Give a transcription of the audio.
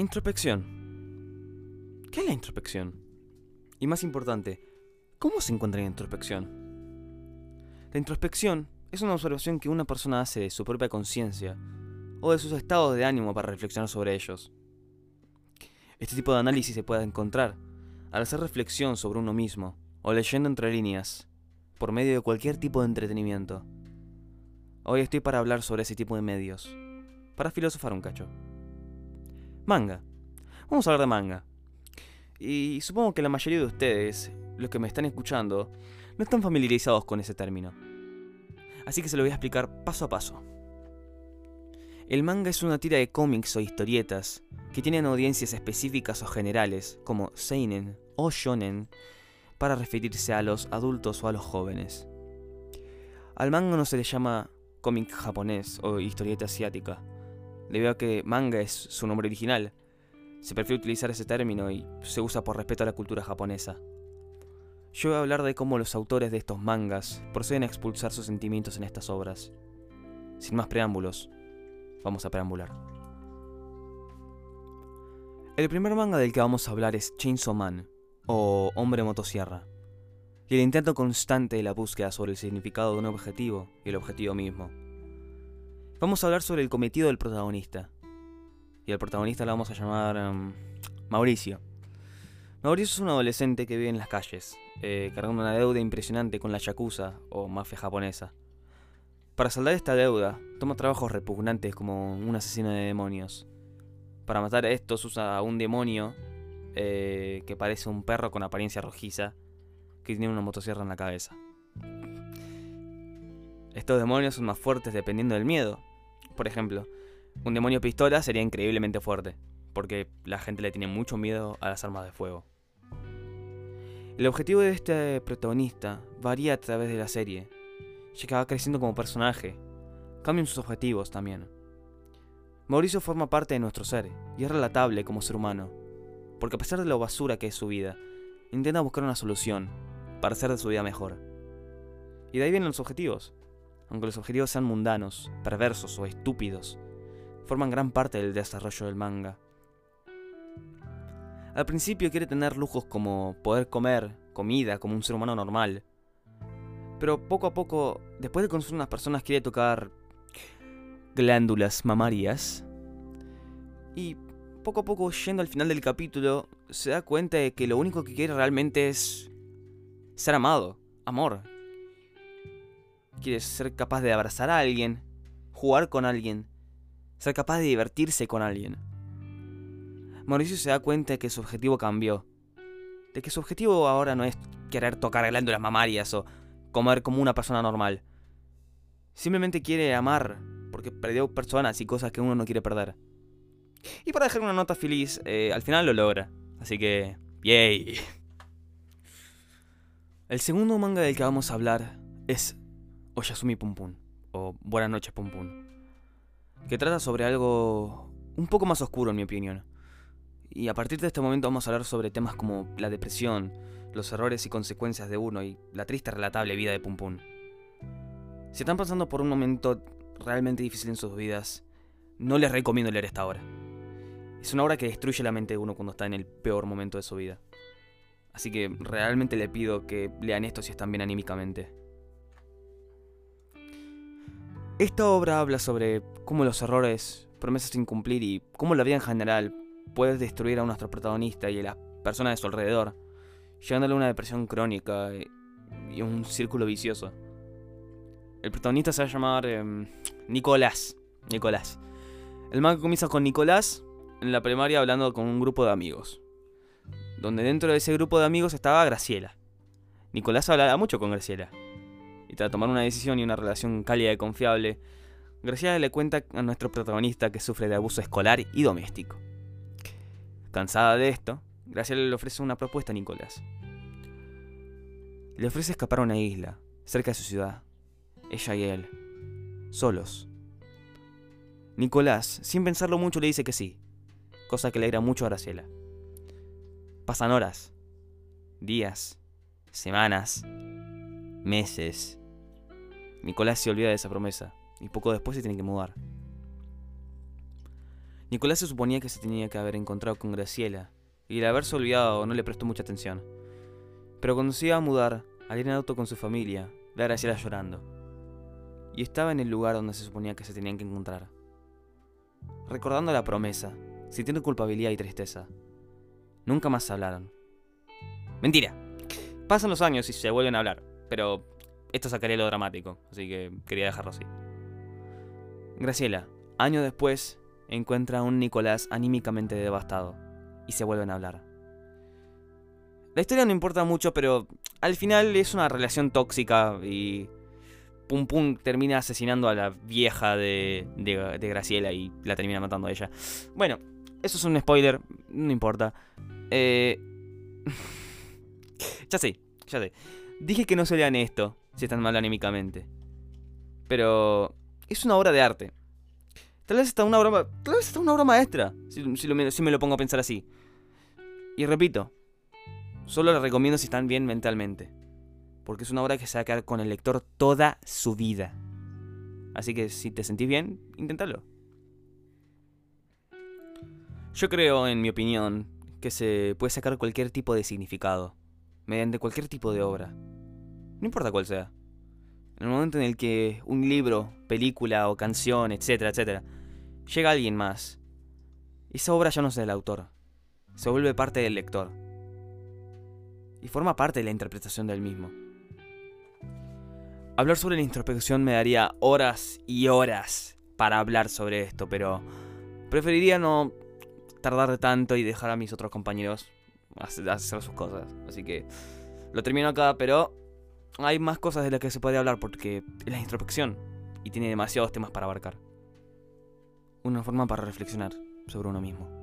Introspección. ¿Qué es la introspección? Y más importante, ¿cómo se encuentra la introspección? La introspección es una observación que una persona hace de su propia conciencia o de sus estados de ánimo para reflexionar sobre ellos. Este tipo de análisis se puede encontrar al hacer reflexión sobre uno mismo o leyendo entre líneas, por medio de cualquier tipo de entretenimiento. Hoy estoy para hablar sobre ese tipo de medios, para filosofar un cacho. Manga. Vamos a hablar de manga. Y supongo que la mayoría de ustedes, los que me están escuchando, no están familiarizados con ese término. Así que se lo voy a explicar paso a paso. El manga es una tira de cómics o historietas que tienen audiencias específicas o generales, como seinen o shonen, para referirse a los adultos o a los jóvenes. Al manga no se le llama cómic japonés o historieta asiática, debido a que manga es su nombre original. Se prefiere utilizar ese término y se usa por respeto a la cultura japonesa. Yo voy a hablar de cómo los autores de estos mangas proceden a expulsar sus sentimientos en estas obras. Sin más preámbulos, vamos a preambular. El primer manga del que vamos a hablar es Chainsaw Man, o Hombre Motosierra, y el intento constante de la búsqueda sobre el significado de un objetivo y el objetivo mismo. Vamos a hablar sobre el cometido del protagonista, y al protagonista lo vamos a llamar um, Mauricio. Mauricio es un adolescente que vive en las calles, eh, cargando una deuda impresionante con la Yakuza o mafia japonesa. Para saldar esta deuda, toma trabajos repugnantes como un asesino de demonios. Para matar a estos usa a un demonio eh, que parece un perro con apariencia rojiza que tiene una motosierra en la cabeza. Estos demonios son más fuertes dependiendo del miedo. Por ejemplo, un demonio pistola sería increíblemente fuerte, porque la gente le tiene mucho miedo a las armas de fuego. El objetivo de este protagonista varía a través de la serie, ya que creciendo como personaje. Cambian sus objetivos también. Mauricio forma parte de nuestro ser y es relatable como ser humano, porque a pesar de lo basura que es su vida, intenta buscar una solución para hacer de su vida mejor. Y de ahí vienen los objetivos. Aunque los objetivos sean mundanos, perversos o estúpidos, forman gran parte del desarrollo del manga. Al principio quiere tener lujos como poder comer comida como un ser humano normal. Pero poco a poco, después de conocer unas personas, quiere tocar glándulas mamarias. Y poco a poco, yendo al final del capítulo, se da cuenta de que lo único que quiere realmente es ser amado, amor. Quiere ser capaz de abrazar a alguien, jugar con alguien, ser capaz de divertirse con alguien. Mauricio se da cuenta de que su objetivo cambió. De que su objetivo ahora no es querer tocar glándulas mamarias o comer como una persona normal. Simplemente quiere amar, porque perdió personas y cosas que uno no quiere perder. Y para dejar una nota feliz, eh, al final lo logra. Así que, yay. El segundo manga del que vamos a hablar es Oyasumi Pum Pum, o Buenas noches Pum Pum, que trata sobre algo un poco más oscuro en mi opinión. Y a partir de este momento vamos a hablar sobre temas como la depresión, los errores y consecuencias de uno y la triste relatable vida de Pum Pum. Si están pasando por un momento realmente difícil en sus vidas, no les recomiendo leer esta obra. Es una obra que destruye la mente de uno cuando está en el peor momento de su vida. Así que realmente le pido que lean esto si están bien anímicamente. Esta obra habla sobre cómo los errores, promesas sin cumplir y cómo la vida en general puedes destruir a nuestro protagonista y a las personas de su alrededor, llevándole a una depresión crónica y un círculo vicioso. El protagonista se va a llamar em, Nicolás. Nicolás. El manga comienza con Nicolás en la primaria hablando con un grupo de amigos. Donde dentro de ese grupo de amigos estaba Graciela. Nicolás hablaba mucho con Graciela. Y tras tomar una decisión y una relación cálida y confiable, Graciela le cuenta a nuestro protagonista que sufre de abuso escolar y doméstico. Cansada de esto, Graciela le ofrece una propuesta a Nicolás. Le ofrece escapar a una isla, cerca de su ciudad. Ella y él, solos. Nicolás, sin pensarlo mucho, le dice que sí, cosa que le alegra mucho a Graciela. Pasan horas, días, semanas, meses. Nicolás se olvida de esa promesa y poco después se tiene que mudar. Nicolás se suponía que se tenía que haber encontrado con Graciela, y el haberse olvidado no le prestó mucha atención. Pero cuando se iba a mudar, al ir en auto con su familia, ve a Graciela llorando. Y estaba en el lugar donde se suponía que se tenían que encontrar. Recordando la promesa, sintiendo culpabilidad y tristeza. Nunca más hablaron. Mentira. Pasan los años y se vuelven a hablar, pero esto sacaría lo dramático, así que quería dejarlo así. Graciela, años después, encuentra a un Nicolás anímicamente devastado y se vuelven a hablar. La historia no importa mucho, pero al final es una relación tóxica y Pum Pum termina asesinando a la vieja de, de, Graciela y la termina matando a ella. Bueno, eso es un spoiler, no importa. Eh... ya sé, ya sé. Dije que no se lean esto si están mal anímicamente. Pero es una obra de arte. Tal vez está una obra, tal vez está una obra maestra, si, si me lo pongo a pensar así. Y repito, solo la recomiendo si están bien mentalmente. Porque es una obra que se va a quedar con el lector toda su vida. Así que si te sentís bien, inténtalo. Yo creo, en mi opinión, que se puede sacar cualquier tipo de significado, mediante cualquier tipo de obra. No importa cuál sea. En el momento en el que un libro, película o canción, etcétera, etcétera, llega alguien más, esa obra ya no es del autor, se vuelve parte del lector. Y forma parte de la interpretación del mismo. Hablar sobre la introspección me daría horas y horas para hablar sobre esto, pero preferiría no tardar tanto y dejar a mis otros compañeros hacer sus cosas. Así que lo termino acá, pero hay más cosas de las que se puede hablar porque es la introspección y tiene demasiados temas para abarcar. Una forma para reflexionar sobre uno mismo.